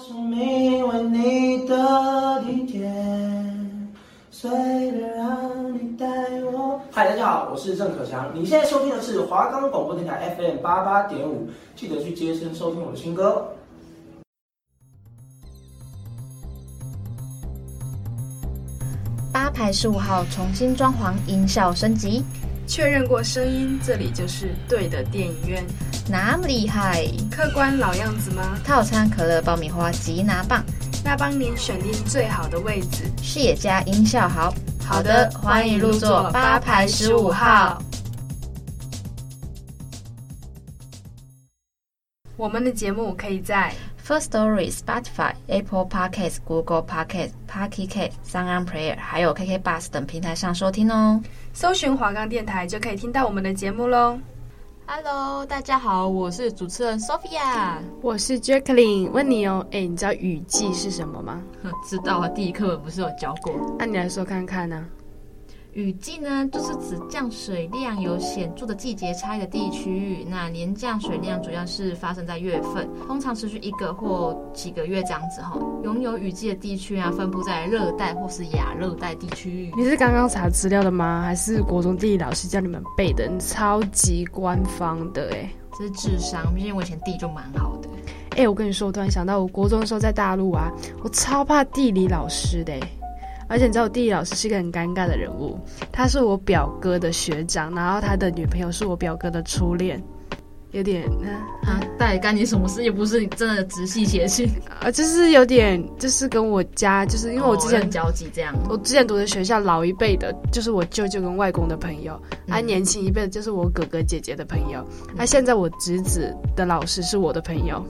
生命为你的地铁，随便让你带我。嗨，大家好，我是郑可强。你现在收听的是华冈广播电台 FM 八八点五，记得去接声收听我的新歌。八排十五号重新装潢，音效升级，确认过声音，这里就是对的电影院。那么厉害，客官老样子吗？套餐可乐、爆米花、吉拿棒，那帮您选定最好的位置，视野加，音效好。好的，欢迎入座八排十五号。我们的节目可以在 Firstory、Spotify、Apple Podcasts、Google Podcasts、Pocket Casts、SoundOn Player，还有 KK Bus 等平台上收听哦。搜寻华冈电台就可以听到我们的节目喽。Hello，大家好，我是主持人 Sophia，我是 Jacqueline。问你哦，哎，你知道雨季是什么吗？知道啊，第一课本不是有教过？那你来说看看呢？雨季呢，就是指降水量有显著的季节差异的地区域。那年降水量主要是发生在月份，通常持续一个或几个月这样子哈。拥有雨季的地区啊，分布在热带或是亚热带地区域。你是刚刚查资料的吗？还是国中地理老师叫你们背的？你超级官方的哎，这是智商，毕竟我以前地理就蛮好的。哎，我跟你说，我突然想到，我国中的时候在大陆啊，我超怕地理老师的。而且你知道我地理老师是一个很尴尬的人物，他是我表哥的学长，然后他的女朋友是我表哥的初恋，有点啊，到底干你什么事？又不是你真的直系血亲啊，就是有点，就是跟我家，就是因为我之前、哦、交集这样，我之前读的学校老一辈的，就是我舅舅跟外公的朋友，嗯、啊，年轻一辈的就是我哥哥姐姐的朋友，嗯、啊，现在我侄子的老师是我的朋友，哦。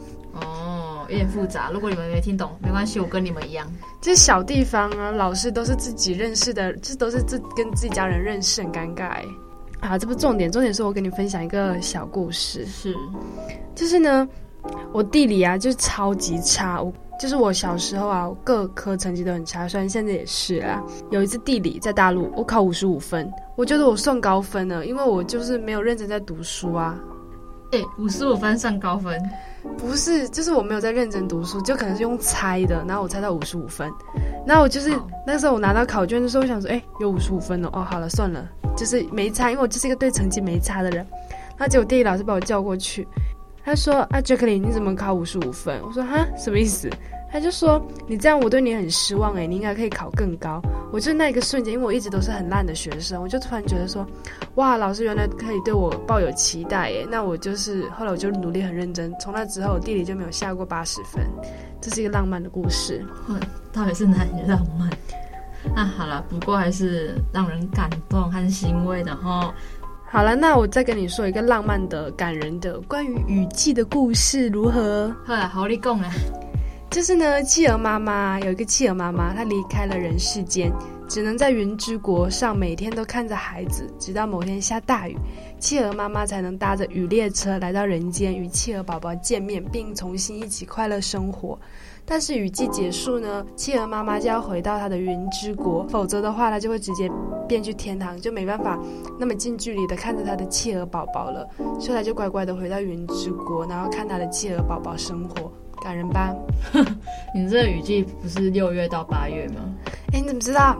有点复杂，如果你们没听懂，没关系，我跟你们一样。这是小地方啊，老师都是自己认识的，这都是自跟自己家人认识，很尴尬。啊，这不重点，重点是我跟你分享一个小故事。是，就是呢，我地理啊，就是超级差。我就是我小时候啊，各科成绩都很差，虽然现在也是啦。有一次地理在大陆，我考五十五分，我觉得我算高分了，因为我就是没有认真在读书啊。哎，五十五分算高分？不是，就是我没有在认真读书，就可能是用猜的，然后我猜到五十五分，那我就是那时候我拿到考卷的时候，我想说，哎，有五十五分哦，哦，好了，算了，就是没差，因为我就是一个对成绩没差的人。然后结果地理老师把我叫过去，他说，啊，Jacqueline，你怎么考五十五分？我说，哈，什么意思？他就说：“你这样我对你很失望诶，你应该可以考更高。”我就那一个瞬间，因为我一直都是很烂的学生，我就突然觉得说：“哇，老师原来可以对我抱有期待诶。”那我就是后来我就努力很认真，从那之后我地理就没有下过八十分。这是一个浪漫的故事，到底是哪里浪漫？那好了，不过还是让人感动和欣慰的哈。好了，那我再跟你说一个浪漫的、感人的关于雨季的故事，如何？好了，好你讲啊。就是呢，企鹅妈妈有一个企鹅妈妈，她离开了人世间，只能在云之国上每天都看着孩子，直到某天下大雨，企鹅妈妈才能搭着雨列车来到人间，与企鹅宝宝见面，并重新一起快乐生活。但是雨季结束呢，企鹅妈妈就要回到她的云之国，否则的话，她就会直接变去天堂，就没办法那么近距离的看着她的企鹅宝宝了，所以她就乖乖的回到云之国，然后看她的企鹅宝宝生活。感人吧？你这个雨季不是六月到八月吗？哎，你怎么知道？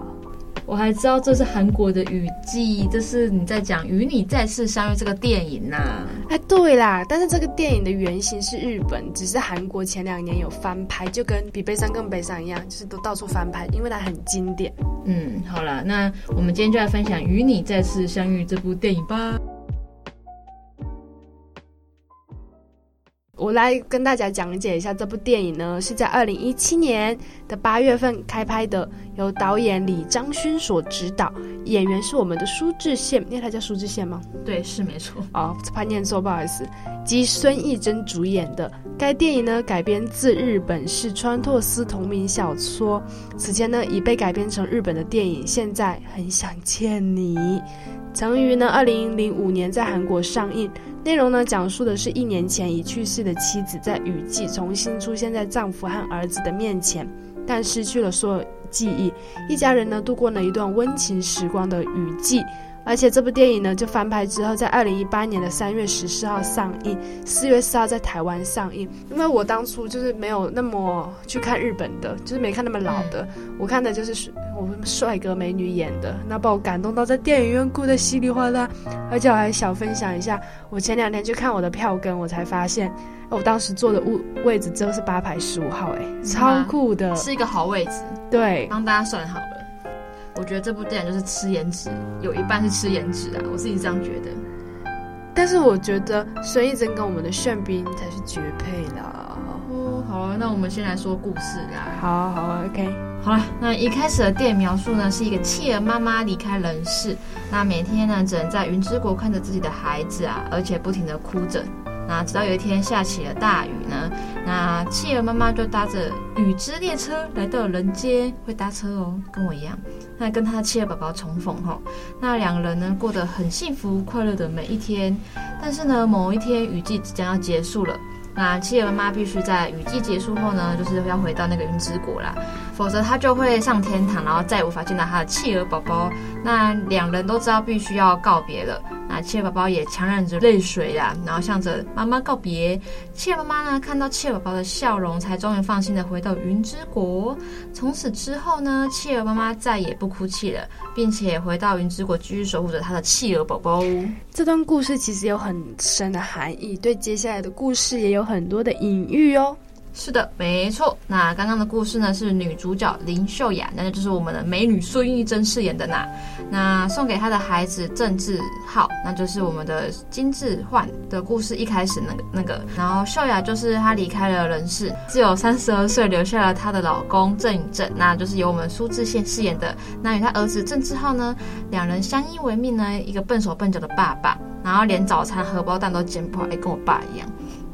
我还知道这是韩国的雨季，这是你在讲《与你再次相遇》这个电影呐、啊。哎，对啦，但是这个电影的原型是日本，只是韩国前两年有翻拍，就跟比悲伤更悲伤一样，就是都到处翻拍，因为它很经典。嗯，好了，那我们今天就来分享《与你再次相遇》这部电影吧。我来跟大家讲解一下这部电影呢，是在二零一七年的八月份开拍的，由导演李章勋所执导，演员是我们的苏志燮，因为他叫苏志燮吗？对，是没错。哦，怕念错，不好意思。及孙艺珍主演的该电影呢，改编自日本是川拓司同名小说，此前呢已被改编成日本的电影。现在很想见你，曾于呢二零零五年在韩国上映。内容呢，讲述的是一年前已去世的妻子在雨季重新出现在丈夫和儿子的面前，但失去了所有记忆。一家人呢，度过了一段温情时光的雨季。而且这部电影呢，就翻拍之后，在二零一八年的三月十四号上映，四月四号在台湾上映。因为我当初就是没有那么去看日本的，就是没看那么老的，嗯、我看的就是我们帅哥美女演的，那把我感动到在电影院哭的稀里哗啦。而且我还想分享一下，我前两天去看我的票根，我才发现，我当时坐的位位置真的是八排十五号，哎，超酷的，是一个好位置。对，帮大家算好了。我觉得这部电影就是吃颜值，有一半是吃颜值啊，我自己这样觉得。但是我觉得孙艺珍跟我们的炫彬才是绝配啦。哦，好啊，那我们先来说故事啦。好啊，好啊，OK。好了，那一开始的电影描述呢，是一个弃儿妈妈离开人世，那每天呢只能在云之国看着自己的孩子啊，而且不停的哭着。那直到有一天下起了大雨呢，那企鹅妈妈就搭着雨之列车来到人间，会搭车哦，跟我一样。那跟他的企鹅宝宝重逢哈，那两个人呢过得很幸福快乐的每一天。但是呢，某一天雨季即将要结束了。那企鹅妈妈必须在雨季结束后呢，就是要回到那个云之国啦，否则她就会上天堂，然后再也无法见到她的企鹅宝宝。那两人都知道必须要告别了，那企鹅宝宝也强忍着泪水呀，然后向着妈妈告别。企鹅妈妈呢，看到企鹅宝宝的笑容，才终于放心的回到云之国。从此之后呢，企鹅妈妈再也不哭泣了，并且回到云之国继续守护着她的企鹅宝宝。这段故事其实有很深的含义，对接下来的故事也有很多的隐喻哦。是的，没错。那刚刚的故事呢，是女主角林秀雅，那就是我们的美女孙艺珍饰演的呐。那送给她的孩子郑智浩，那就是我们的金智焕的故事一开始那个那个。然后秀雅就是她离开了人世，只有三十二岁，留下了她的老公郑宇正，那就是由我们苏志燮饰演的。那与他儿子郑智浩呢，两人相依为命呢，一个笨手笨脚的爸爸，然后连早餐荷包蛋都煎不好，哎，跟我爸一样。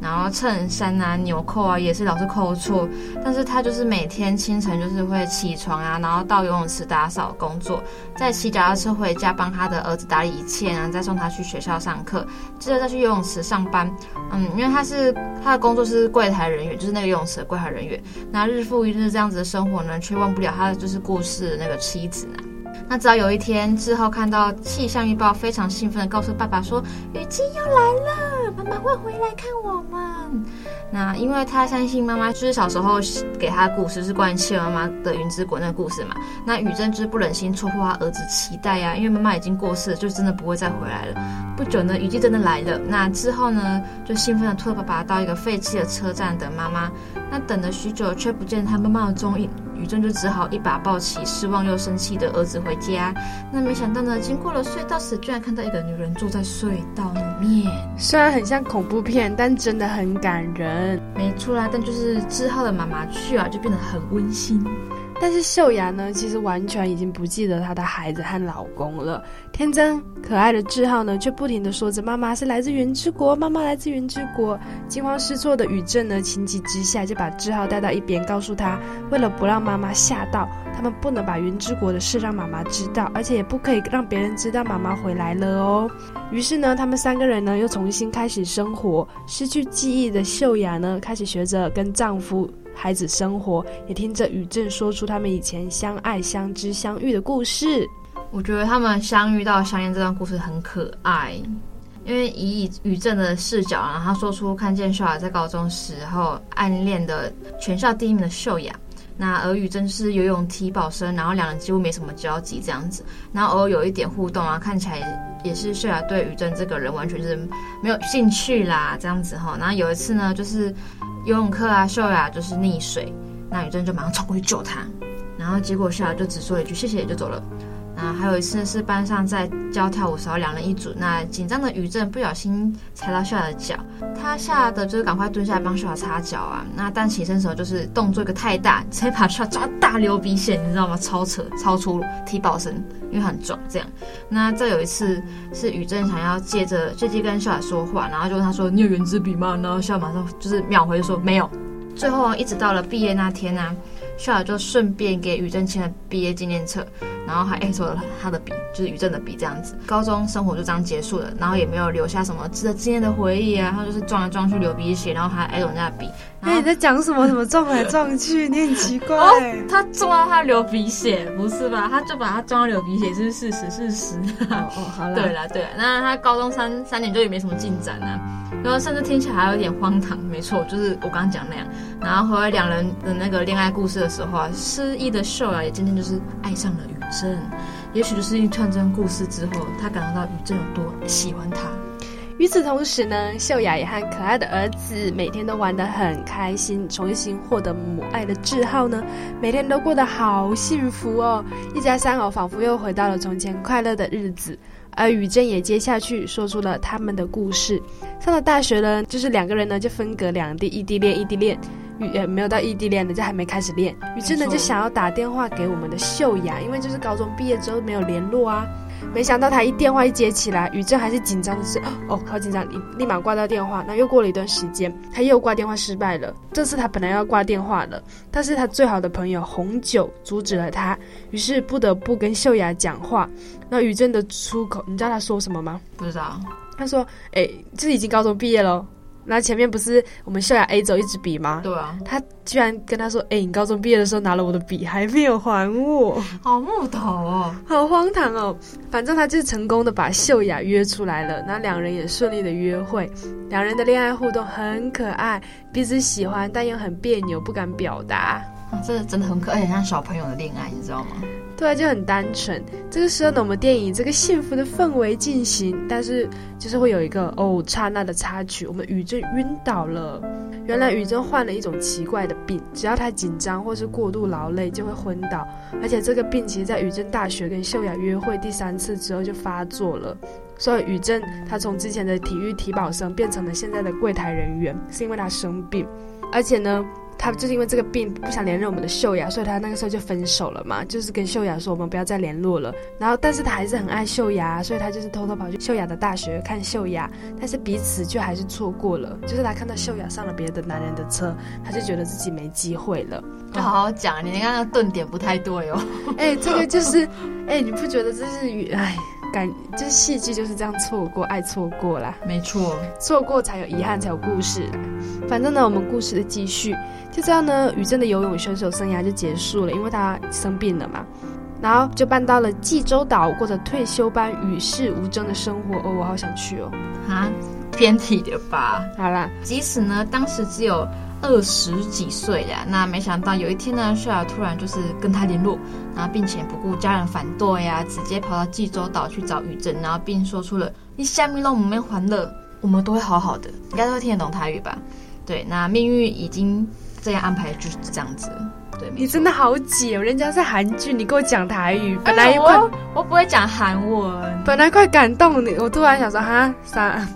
然后衬衫啊、纽扣啊也是老是扣错，但是他就是每天清晨就是会起床啊，然后到游泳池打扫工作，再骑脚踏车回家帮他的儿子打理一切啊，再送他去学校上课，接着再去游泳池上班。嗯，因为他是他的工作是柜台人员，就是那个游泳池的柜台人员。那日复一日这样子的生活呢，却忘不了他就是故事那个妻子呢。那直到有一天，志浩看到气象预报，非常兴奋地告诉爸爸说：“雨季要来了，妈妈会回来看我们。”那因为他相信妈妈，就是小时候给他的故事是关于企妈妈的云之国那个故事嘛。那宇正就是不忍心戳破他儿子期待呀、啊，因为妈妈已经过世，就真的不会再回来了。不久呢，雨季真的来了。那之后呢，就兴奋地拖着爸爸到一个废弃的车站等妈妈。那等了许久，却不见他妈妈的踪影。宇正就只好一把抱起失望又生气的儿子回家。那没想到呢，经过了隧道时，居然看到一个女人坐在隧道里面。虽然很像恐怖片，但真的很感人。没错啦，但就是志浩的妈妈去啊，就变得很温馨。但是秀雅呢，其实完全已经不记得她的孩子和老公了。天真可爱的智浩呢，却不停地说着：“妈妈是来自云之国，妈妈来自云之国。”惊慌失措的宇正呢，情急之下就把智浩带到一边，告诉他：“为了不让妈妈吓到，他们不能把云之国的事让妈妈知道，而且也不可以让别人知道妈妈回来了哦。”于是呢，他们三个人呢，又重新开始生活。失去记忆的秀雅呢，开始学着跟丈夫。孩子生活，也听着宇正说出他们以前相爱、相知、相遇的故事。我觉得他们相遇到相恋这段故事很可爱，因为以宇正的视角，然后他说出看见秀雅在高中时候暗恋的全校第一名的秀雅。那而宇正是游泳体保生，然后两人几乎没什么交集这样子，然后偶尔有一点互动啊，看起来也是秀雅对于正这个人完全是没有兴趣啦这样子哈。然后有一次呢，就是。游泳课啊，秀雅就是溺水，那宇正就马上冲过去救她，然后结果秀雅就只说了一句谢谢就走了。那还有一次是班上在教跳舞时候两人一组，那紧张的宇正不小心踩到秀雅的脚，他吓得就是赶快蹲下来帮秀雅擦脚啊。那但起身的时候就是动作一个太大，直接把秀雅抓大流鼻血，你知道吗？超扯，超出，体保生，因为很壮这样。那再有一次是宇正想要借着借机跟秀雅说话，然后就问他说：“你有原子笔吗？”然后秀雅马上就是秒回说：“没有。”最后一直到了毕业那天呢、秀雅就顺便给宇正签了毕业纪念册。然后还挨走了他的笔，就是宇正的笔这样子。高中生活就这样结束了，然后也没有留下什么值得纪念的回忆啊。他就是撞来撞去流鼻血，然后还挨走人家的笔。哎，你在讲什么？怎么撞来撞去？你很奇怪。哦，他撞到他流鼻血，不是吧？他就把他撞到流鼻血，是事实，事实。哦哦，好了。对了对了，那他高中三三年就也没什么进展啊，然后甚至听起来还有点荒唐。没错，就是我刚刚讲那样。然后后来两人的那个恋爱故事的时候啊，失忆的秀啊也渐渐就是爱上了宇正。也许就是一串这故事之后，他感受到宇正有多喜欢他。与此同时呢，秀雅也和可爱的儿子每天都玩得很开心，重新获得母爱的志浩呢，每天都过得好幸福哦。一家三口仿佛又回到了从前快乐的日子。而宇正也接下去说出了他们的故事。上了大学呢，就是两个人呢就分隔两地，异地恋，异地恋。宇也没有到异地恋，的，就还没开始恋。宇正呢就想要打电话给我们的秀雅，因为就是高中毕业之后没有联络啊。没想到他一电话一接起来，宇正还是紧张的是哦，好紧张，立立马挂掉电话。那又过了一段时间，他又挂电话失败了。这次他本来要挂电话了，但是他最好的朋友红酒阻止了他，于是不得不跟秀雅讲话。那宇正的出口，你知道他说什么吗？不知道。他说：“哎，这已经高中毕业了。”那前面不是我们秀雅 A 走一支笔吗？对啊，他居然跟他说：“哎、欸，你高中毕业的时候拿了我的笔，还没有还我，好木头哦，好荒唐哦。”反正他就是成功的把秀雅约出来了，那两人也顺利的约会，两人的恋爱互动很可爱，彼此喜欢，但又很别扭，不敢表达。啊，这真的很可爱，很像小朋友的恋爱，你知道吗？对啊，就很单纯。这个时候呢，我们电影这个幸福的氛围进行，但是就是会有一个哦刹那的插曲，我们宇正晕倒了。原来宇正患了一种奇怪的病，只要他紧张或是过度劳累就会昏倒，而且这个病其实在宇正大学跟秀雅约会第三次之后就发作了。所以宇正他从之前的体育体保生变成了现在的柜台人员，是因为他生病，而且呢。他就是因为这个病不想连任我们的秀雅，所以他那个时候就分手了嘛，就是跟秀雅说我们不要再联络了。然后，但是他还是很爱秀雅，所以他就是偷偷跑去秀雅的大学看秀雅，但是彼此却还是错过了。就是他看到秀雅上了别的男人的车，他就觉得自己没机会了。就好好讲，你刚刚顿点不太对哦。哎、欸，这个就是，哎、欸，你不觉得这是哎？感就是戏剧就是这样错过，爱错过啦，没错，错过才有遗憾，才有故事。反正呢，我们故事的继续，就这样呢，宇正的游泳选手生涯就结束了，因为他生病了嘛，然后就搬到了济州岛，过着退休般与世无争的生活。哦，我好想去哦，啊，偏题的吧？好啦，即使呢，当时只有。二十几岁呀，那没想到有一天呢，秀雅突然就是跟他联络，然后并且不顾家人反对呀，直接跑到济州岛去找宇正，然后并说出了“你下面让我们欢乐，我们都会好好的”，应该都会听得懂台语吧？对，那命运已经这样安排，就是这样子。对，你真的好解哦，人家是韩剧，你给我讲台语，本来哎、我我不会讲韩文，本来快感动你，我突然想说哈三。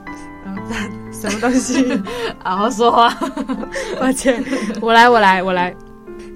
什么东西？好好说话。抱歉，我来，我来，我来。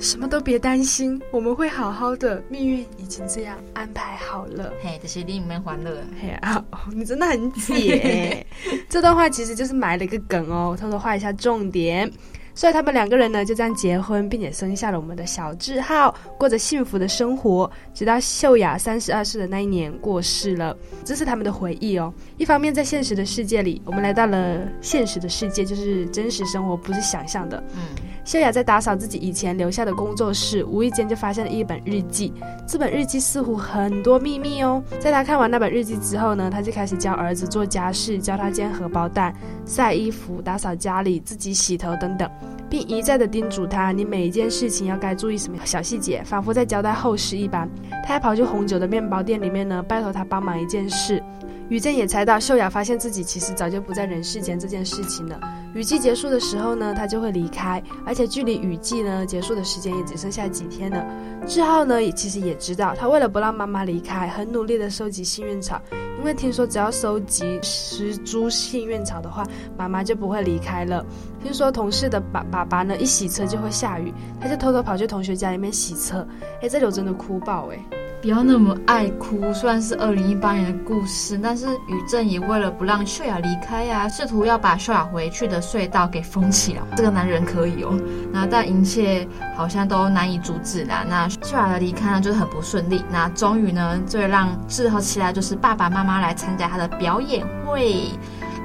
什么都别担心，我们会好好的。命运已经这样安排好了。嘿，这些你们欢乐。嘿啊，你真的很解。这段话其实就是埋了一个梗哦，偷偷画一下重点。所以他们两个人呢，就这样结婚，并且生下了我们的小志浩，过着幸福的生活，直到秀雅三十二岁的那一年过世了。这是他们的回忆哦。一方面，在现实的世界里，我们来到了现实的世界，就是真实生活，不是想象的。嗯，秀雅在打扫自己以前留下的工作室，无意间就发现了一本日记。这本日记似乎很多秘密哦。在她看完那本日记之后呢，她就开始教儿子做家。事，教他煎荷包蛋、晒衣服、打扫家。里、自己洗头等等。并一再的叮嘱他：“你每一件事情要该注意什么小细节，仿佛在交代后事一般。”他还跑去红酒的面包店里面呢，拜托他帮忙一件事。宇正也猜到秀雅发现自己其实早就不在人世间这件事情了。雨季结束的时候呢，他就会离开，而且距离雨季呢结束的时间也只剩下几天了。志浩呢，也其实也知道，他为了不让妈妈离开，很努力的收集幸运草，因为听说只要收集十株幸运草的话，妈妈就不会离开了。听说同事的爸爸爸呢，一洗车就会下雨，他就偷偷跑去同学家里面洗车。哎，这里我真的哭爆哎。不要那么爱哭。虽然是二零一八年的故事，但是宇正也为了不让秀雅离开呀、试图要把秀雅回去的隧道给封起来。这个男人可以哦，那但一切好像都难以阻止啦。那秀雅的离开呢，就是很不顺利。那终于呢，最让志豪期待就是爸爸妈妈来参加他的表演会。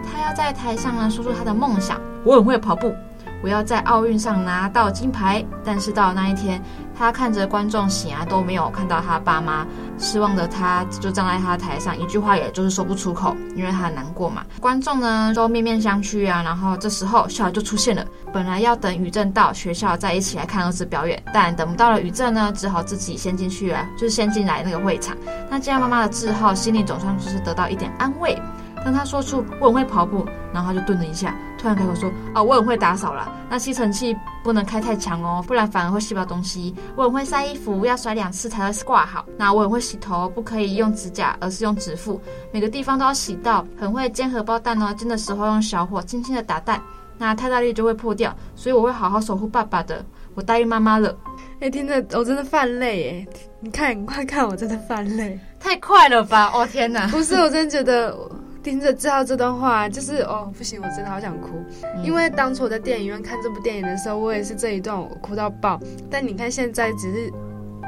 他要在台上呢说出他的梦想。我很会跑步，我要在奥运上拿到金牌。但是到了那一天，他看着观众席啊都没有看到他爸妈，失望的他就站在他台上，一句话也就是说不出口，因为他很难过嘛。观众呢都面面相觑啊，然后这时候孝雅就出现了。本来要等宇正到学校再一起来看儿子表演，但等不到了宇正呢，只好自己先进去了，就是先进来那个会场。那见到妈妈的志浩，心里总算就是得到一点安慰。当他说出我很会跑步，然后他就顿了一下，突然开口说：“哦，我很会打扫啦。那吸尘器不能开太强哦，不然反而会吸不到东西。我很会晒衣服，要甩两次才会挂好。那我很会洗头，不可以用指甲，而是用指腹，每个地方都要洗到。很会煎荷包蛋哦，煎的时候用小火轻轻的打蛋，那太大力就会破掉。所以我会好好守护爸爸的。我答应妈妈了。哎，听着我真的犯累哎！你看，你快看，我真的犯累，太快了吧！哦天哪，不是，我真的觉得。听着知道这段话，就是哦，不行，我真的好想哭。嗯、因为当初我在电影院看这部电影的时候，我也是这一段我哭到爆。但你看现在只是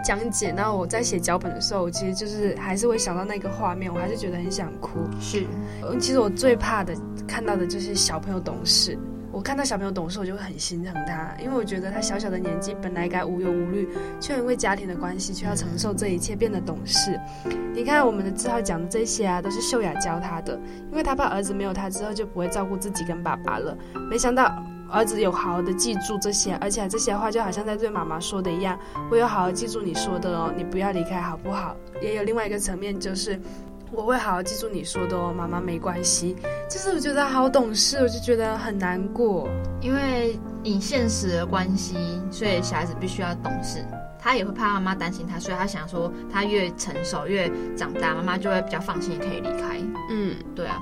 讲解，然后我在写脚本的时候，我其实就是还是会想到那个画面，我还是觉得很想哭。是，其实我最怕的看到的就是小朋友懂事。我看到小朋友懂事，我就会很心疼他，因为我觉得他小小的年纪本来该无忧无虑，却因为家庭的关系，却要承受这一切，变得懂事。你看我们的志浩讲的这些啊，都是秀雅教他的，因为他怕儿子没有他之后就不会照顾自己跟爸爸了。没想到儿子有好好的记住这些，而且这些话就好像在对妈妈说的一样，我有好好记住你说的哦，你不要离开好不好？也有另外一个层面就是。我会好好记住你说的哦，妈妈没关系。就是我觉得好懂事，我就觉得很难过。因为以现实的关系，所以小孩子必须要懂事。他也会怕妈妈担心他，所以他想说，他越成熟越长大，妈妈就会比较放心，也可以离开。嗯，对啊。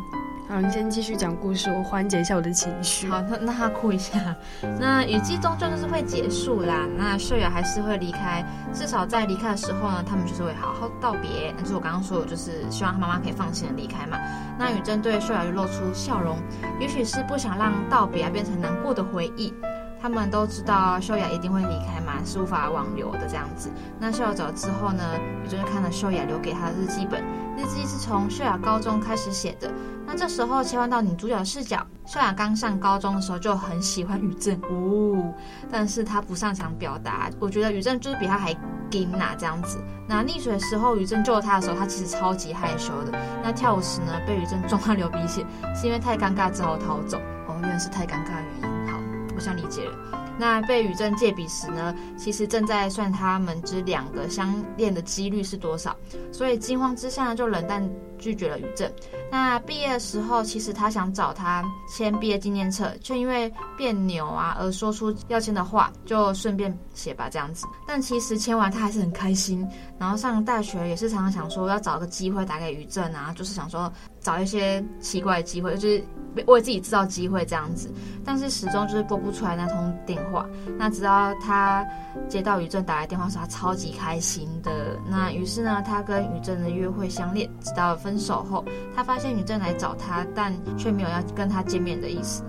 好，你先继续讲故事，我缓解一下我的情绪。好，那那他哭一下。那雨季终究就是会结束啦。那秀雅还是会离开，至少在离开的时候呢，他们就是会好好道别。但是我刚刚说的就是希望他妈妈可以放心的离开嘛。那宇正对秀雅就露出笑容，也许是不想让道别啊变成难过的回忆。他们都知道秀雅一定会离开嘛，是无法挽留的这样子。那秀雅走了之后呢，宇正就看了秀雅留给他的日记本，日记是从秀雅高中开始写的。那这时候切换到女主角的视角，秀雅刚上高中的时候就很喜欢宇正哦，但是她不擅长表达。我觉得宇正就是比她还硬呐这样子。那溺水的时候，宇正救了她的时候，她其实超级害羞的。那跳舞时呢，被宇正撞到流鼻血，是因为太尴尬之后逃走。哦，原来是太尴尬的原因。好我想理解了。那被宇正借笔时呢，其实正在算他们之两个相恋的几率是多少，所以惊慌之下呢，就冷淡拒绝了宇正。那毕业的时候，其实他想找他签毕业纪念册，却因为别扭啊而说出要签的话，就顺便写吧这样子。但其实签完他还是很开心。然后上大学也是常常想说要找个机会打给宇正啊，就是想说找一些奇怪的机会，就是。为自己制造机会这样子，但是始终就是拨不出来那通电话。那直到他接到于正打来电话说，他超级开心的。那于是呢，他跟于正的约会相恋，直到分手后，他发现于正来找他，但却没有要跟他见面的意思。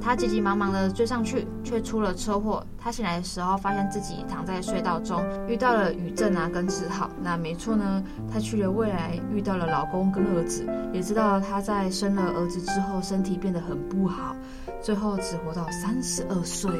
他急急忙忙的追上去，却出了车祸。他醒来的时候，发现自己躺在隧道中，遇到了宇正啊，跟志浩。那没错呢，他去了未来，遇到了老公跟儿子，也知道他在生了儿子之后，身体变得很不好，最后只活到三十二岁。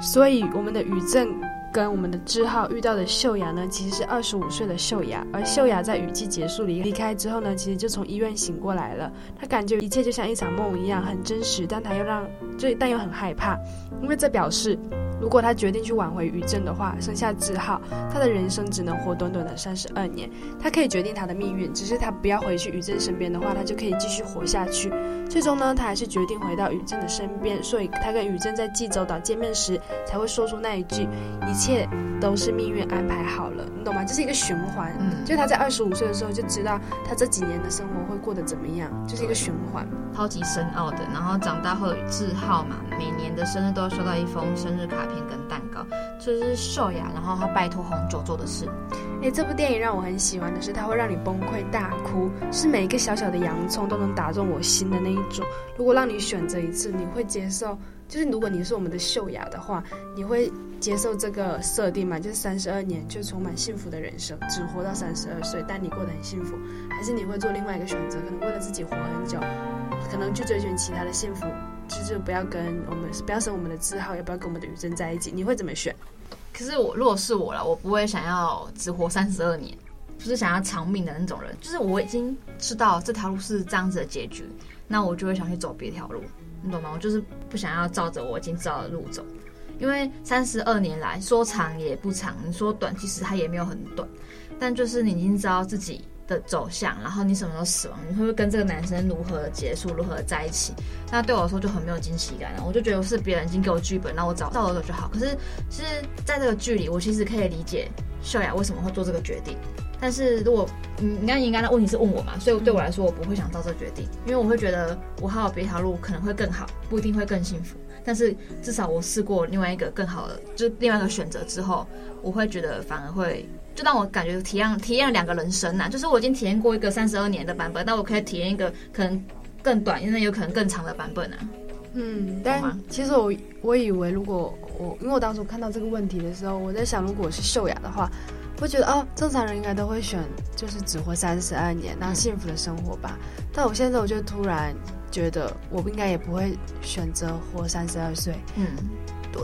所以我们的宇正。跟我们的志浩遇到的秀雅呢，其实是二十五岁的秀雅。而秀雅在雨季结束离离开之后呢，其实就从医院醒过来了。她感觉一切就像一场梦一样，很真实，但她又让，这但又很害怕，因为这表示。如果他决定去挽回于正的话，生下志浩，他的人生只能活短短的三十二年。他可以决定他的命运，只是他不要回去于正身边的话，他就可以继续活下去。最终呢，他还是决定回到于正的身边。所以他跟于正在济州岛见面时，才会说出那一句：“一切都是命运安排好了。”你懂吗？这是一个循环。嗯，就他在二十五岁的时候就知道他这几年的生活会过得怎么样，就是一个循环，超级深奥的。然后长大后的志浩嘛，每年的生日都要收到一封生日卡。卡跟蛋糕，这是秀雅，然后他拜托红酒做的事。诶，这部电影让我很喜欢的是，它会让你崩溃大哭，是每一个小小的洋葱都能打中我心的那一种。如果让你选择一次，你会接受？就是如果你是我们的秀雅的话，你会接受这个设定吗？就是三十二年就充满幸福的人生，只活到三十二岁，但你过得很幸福，还是你会做另外一个选择？可能为了自己活很久，可能去追寻其他的幸福？就是不要跟我们不要生我们的志浩，也不要跟我们的宇正在一起，你会怎么选？可是我如果是我了，我不会想要只活三十二年，不是想要长命的那种人。就是我已经知道这条路是这样子的结局，那我就会想去走别条路，你懂吗？我就是不想要照着我已经知道的路走，因为三十二年来说长也不长，你说短其实它也没有很短，但就是你已经知道自己的走向，然后你什么时候死亡，你会不会跟这个男生如何结束，如何在一起？那对我来说就很没有惊喜感了。我就觉得是别人已经给我剧本，那我找到了就好。可是是在这个剧里，我其实可以理解秀雅为什么会做这个决定。但是如果嗯，你刚应该的问题是问我嘛，所以对我来说，我不会想到这个决定，因为我会觉得我还有别条路可能会更好，不一定会更幸福。但是至少我试过另外一个更好的，就另外一个选择之后，我会觉得反而会。就让我感觉体验体验了两个人生呐、啊，就是我已经体验过一个三十二年的版本，但我可以体验一个可能更短，因为有可能更长的版本啊。嗯，但其实我我以为，如果我因为我当时看到这个问题的时候，我在想，如果我是秀雅的话，会觉得哦，正常人应该都会选就是只活三十二年，然后幸福的生活吧。嗯、但我现在我就突然觉得，我应该也不会选择活三十二岁。嗯。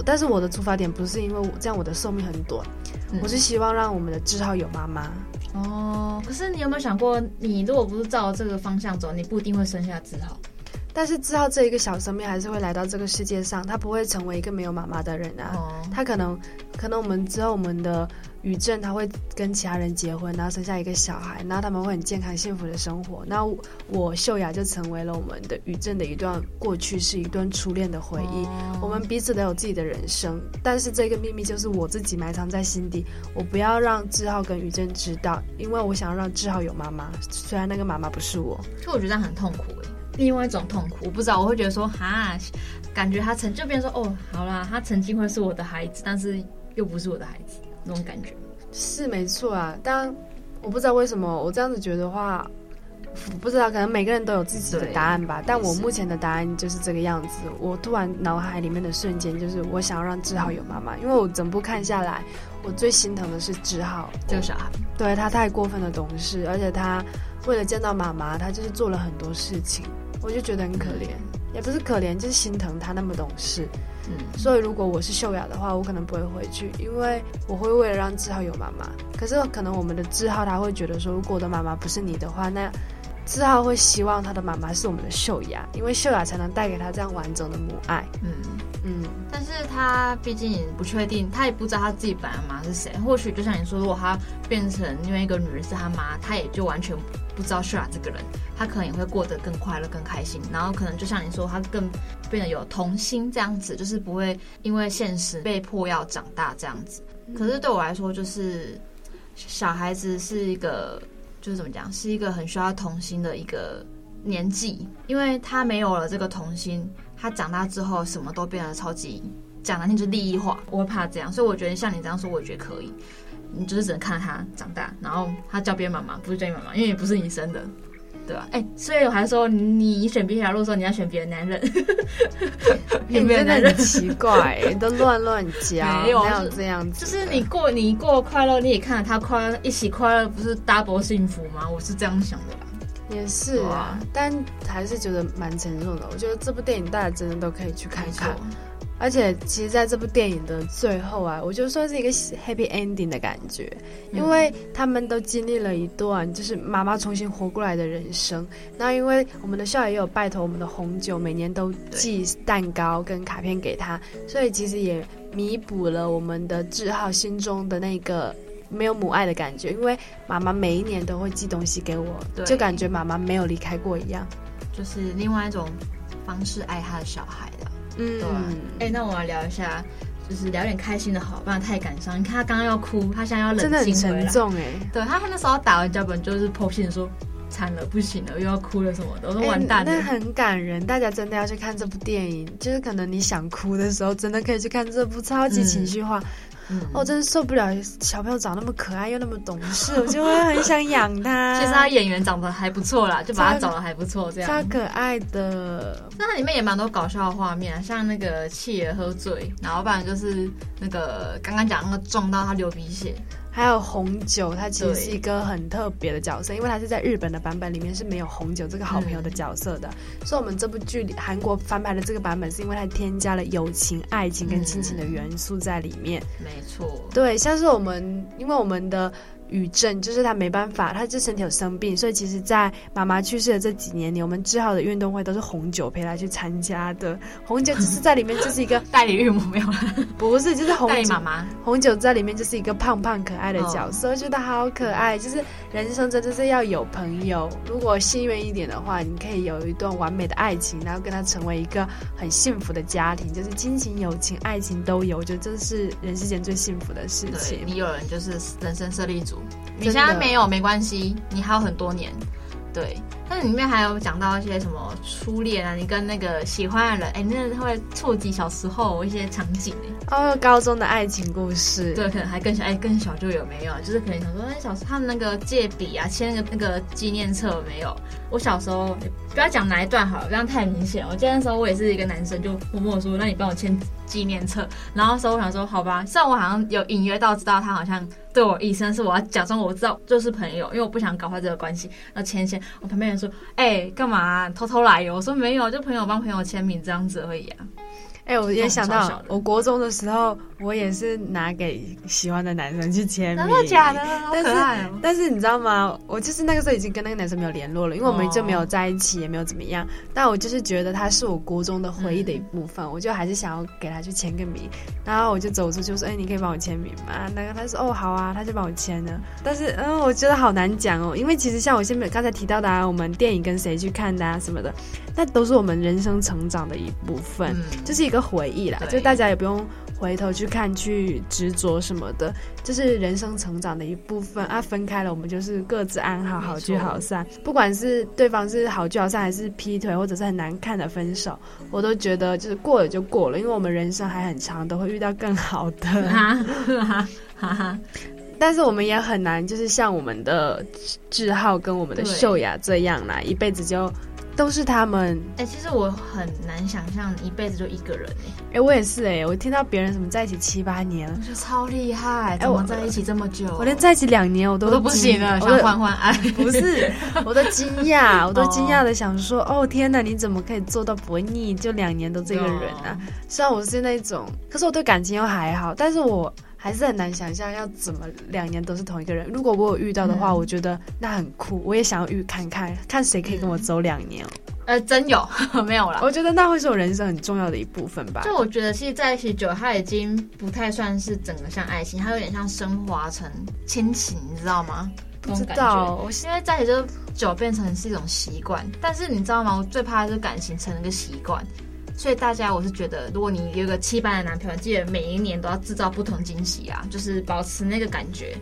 但是我的出发点不是因为我这样我的寿命很短，嗯、我是希望让我们的志浩有妈妈。哦，可是你有没有想过，你如果不是照这个方向走，你不一定会生下志浩。但是志浩这一个小生命还是会来到这个世界上，他不会成为一个没有妈妈的人啊。哦、他可能，可能我们之后我们的。宇正他会跟其他人结婚，然后生下一个小孩，然后他们会很健康幸福的生活。那我，我秀雅就成为了我们的宇正的一段过去，是一段初恋的回忆。哦、我们彼此都有自己的人生，但是这个秘密就是我自己埋藏在心底，我不要让志浩跟宇正知道，因为我想要让志浩有妈妈，虽然那个妈妈不是我。就我觉得很痛苦诶，另外一种痛苦，我不知道，我会觉得说哈，感觉他曾就变成说哦，好啦，他曾经会是我的孩子，但是又不是我的孩子。那种感觉是没错啊，但我不知道为什么我这样子觉得话，我不知道，可能每个人都有自己的答案吧。但我目前的答案就是这个样子。我突然脑海里面的瞬间就是，我想要让志浩有妈妈，因为我整部看下来，我最心疼的是志浩这个小孩，对他太过分的懂事，而且他为了见到妈妈，他就是做了很多事情，我就觉得很可怜，也不是可怜，就是心疼他那么懂事。嗯，所以如果我是秀雅的话，我可能不会回去，因为我会为了让志浩有妈妈。可是可能我们的志浩他会觉得说，如果我的妈妈不是你的话，那志浩会希望他的妈妈是我们的秀雅，因为秀雅才能带给他这样完整的母爱。嗯嗯，但是他毕竟不确定，他也不知道他自己本来妈是谁。或许就像你说，如果他变成另外一个女人是他妈，他也就完全不知道秀雅这个人，他可能也会过得更快乐、更开心。然后可能就像你说，他更变得有童心这样子，就是不会因为现实被迫要长大这样子。可是对我来说，就是小孩子是一个，就是怎么讲，是一个很需要童心的一个年纪，因为他没有了这个童心。他长大之后，什么都变得超级讲难听，就是利益化。我会怕这样，所以我觉得像你这样说，我也觉得可以。你就是只能看着他长大，然后他叫别人妈妈，不是叫你妈妈，因为也不是你生的，对吧？哎、欸，所以我还说你选别条路的时候，你要选别的男人。你真的很奇怪，都乱乱讲，没有这样子。就是你过你过快乐，你也看着他快乐，一起快乐，不是 double 幸福吗？我是这样想的吧。也是啊，但还是觉得蛮沉重的。我觉得这部电影大家真的都可以去看看，而且其实在这部电影的最后啊，我觉得算是一个 happy ending 的感觉，因为他们都经历了一段就是妈妈重新活过来的人生。那因为我们的校友也有拜托我们的红酒，每年都寄蛋糕跟卡片给他，所以其实也弥补了我们的志浩心中的那个。没有母爱的感觉，因为妈妈每一年都会寄东西给我，对就感觉妈妈没有离开过一样，就是另外一种方式爱他的小孩的。嗯，对。哎、欸，那我们来聊一下，就是聊点开心的好，不然太感伤。你看他刚刚要哭，他现在要冷静回来。真的很沉重哎。对他，他那时候打完脚本就是剖析说惨了，不行了，又要哭了什么的，我说完蛋了。那、欸、很感人，大家真的要去看这部电影。就是可能你想哭的时候，真的可以去看这部超级情绪化。嗯哦、真的受不了小朋友长那么可爱又那么懂事，我就会很想养他。其实他演员长得还不错啦，就把他找得还不错，这样。超可爱的。那它里面也蛮多搞笑的画面，像那个企鹅喝醉，然后不然就是那个刚刚讲那个撞到他流鼻血。还有红酒，它其实是一个很特别的角色，因为它是在日本的版本里面是没有红酒这个好朋友的角色的。嗯、所以，我们这部剧里韩国翻拍的这个版本，是因为它添加了友情、爱情跟亲情的元素在里面。嗯、没错，对，像是我们，因为我们的。宇正就是他没办法，他这身体有生病，所以其实，在妈妈去世的这几年里，我们治好的运动会都是红酒陪他去参加的。红酒只是在里面就是一个 代理孕母没有了，不是，就是红酒代妈妈。红酒在里面就是一个胖胖可爱的角色，我、哦、觉得好可爱。就是人生真的是要有朋友，如果幸运一点的话，你可以有一段完美的爱情，然后跟他成为一个很幸福的家庭，就是亲情、友情、爱情都有，我觉得这是人世间最幸福的事情。你有人就是人生胜利组。你现在没有没关系，你还有很多年，对。但里面还有讲到一些什么初恋啊，你跟那个喜欢的人，哎、那会触及小时候一些场景哦，高中的爱情故事，对，可能还更小，哎、更小就有没有？就是可能想说，哎，小时候他们那个借笔啊，签那个那个纪念册没有？我小时候、不要讲哪一段好了，不要太明显。我记得那时候我也是一个男生，就默默说，那你帮我签纪念册。然后说我想说，好吧，虽然我好像有隐约到知道他好像对我意思，但是我要假装我知道就是朋友，因为我不想搞坏这个关系。那签签，我旁边人说，哎、干嘛、偷偷来哟？我说没有，就朋友帮朋友签名这样子而已啊。哎、欸，我也想到，我国中的时候，我也是拿给喜欢的男生去签名。真的假的？好可爱哦！但是你知道吗？我就是那个时候已经跟那个男生没有联络了，因为我们就没有在一起，也没有怎么样。但我就是觉得他是我国中的回忆的一部分，嗯、我就还是想要给他去签个名。然后我就走出去说：“哎、欸，你可以帮我签名吗？”那个他说：“哦，好啊。”他就帮我签了。但是，嗯，我觉得好难讲哦，因为其实像我现在刚才提到的，啊，我们电影跟谁去看的啊什么的，那都是我们人生成长的一部分，嗯、就是一个回忆啦。就大家也不用回头去看，去执着什么的，这、就是人生成长的一部分啊。分开了，我们就是各自安好，好聚好散。不管是对方是好聚好散，还是劈腿，或者是很难看的分手，我都觉得就是过了就过了，因为我们人生还很长，都会遇到更好的。哈哈哈哈。但是我们也很难，就是像我们的志浩跟我们的秀雅这样啦，一辈子就。都是他们。哎、欸，其实我很难想象一辈子就一个人哎、欸欸，我也是哎、欸，我听到别人什么在一起七八年。了，我觉得超厉害，哎，我在一起这么久，我连在一起两年我都，我都不行了，想换换爱，不是，我都惊讶，我都惊讶的想说，哦天哪，你怎么可以做到不会腻，就两年都这个人啊？虽然我是那种，可是我对感情又还好，但是我。还是很难想象要怎么两年都是同一个人。如果我有遇到的话，嗯、我觉得那很酷，我也想要遇看看，看谁可以跟我走两年。呃，真有 没有啦？我觉得那会是我人生很重要的一部分吧。就我觉得，其实在一起久，它已经不太算是整个像爱情，它有点像升华成亲情，你知道吗？不知道，我因为在一起就久变成是一种习惯。但是你知道吗？我最怕的是感情成了个习惯。所以大家，我是觉得，如果你有个七班的男朋友，记得每一年都要制造不同惊喜啊，就是保持那个感觉，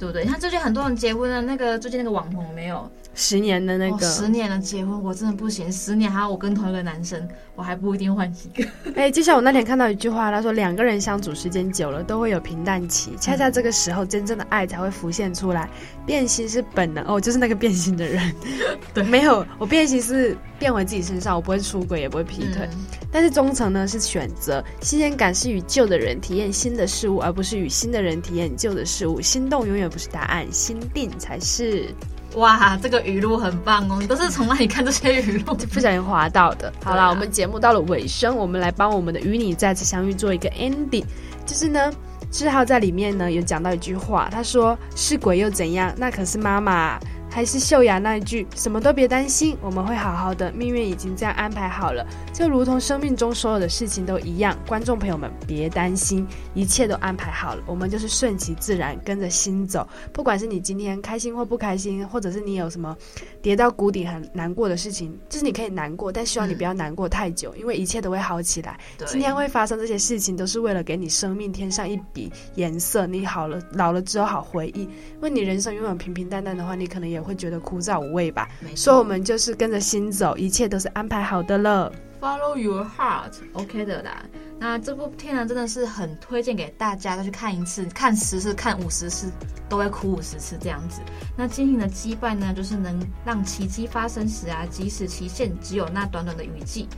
对不对？像最近很多人结婚的那个最近那个网红没有。十年的那个，哦、十年的结婚，我真的不行。十年还要我跟同一个男生，我还不一定换一个。哎、欸，就像我那天看到一句话，他说两个人相处时间久了都会有平淡期，恰恰这个时候真正的爱才会浮现出来。变心是本能哦，就是那个变心的人。对，没有，我变心是变回自己身上，我不会出轨，也不会劈腿。嗯、但是忠诚呢是选择，新鲜感是与旧的人体验新的事物，而不是与新的人体验旧的事物。心动永远不是答案，心定才是。哇，这个语录很棒哦！你都是从哪里看这些语录？不小心滑到的。好了，啊、我们节目到了尾声，我们来帮我们的与你再次相遇做一个 ending。就是呢，志浩在里面呢有讲到一句话，他说：“是鬼又怎样？那可是妈妈。”还是秀雅那一句，什么都别担心，我们会好好的，命运已经这样安排好了，就如同生命中所有的事情都一样。观众朋友们，别担心，一切都安排好了，我们就是顺其自然，跟着心走。不管是你今天开心或不开心，或者是你有什么跌到谷底很难过的事情，就是你可以难过，但希望你不要难过太久，嗯、因为一切都会好起来。今天会发生这些事情，都是为了给你生命添上一笔颜色。你好了，老了之后好回忆。因为你人生永远平平淡淡的话，你可能也。会觉得枯燥无味吧？错所以我们就是跟着心走，一切都是安排好的了。Follow your heart，OK、okay、的啦。那这部片呢，真的是很推荐给大家再去看一次，看十次、看五十次都会哭五十次这样子。那亲情的羁绊呢，就是能让奇迹发生时啊，即使期限只有那短短的雨季。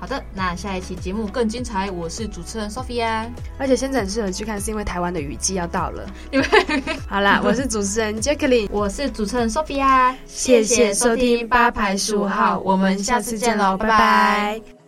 好的，那下一期节目更精彩。我是主持人 Sophia，而且现在很适合去看，是因为台湾的雨季要到了。因为 好啦，我是主持人 Jacqueline，我是主持人 Sophia，谢谢收听八排十五号，我们下次见喽，拜拜。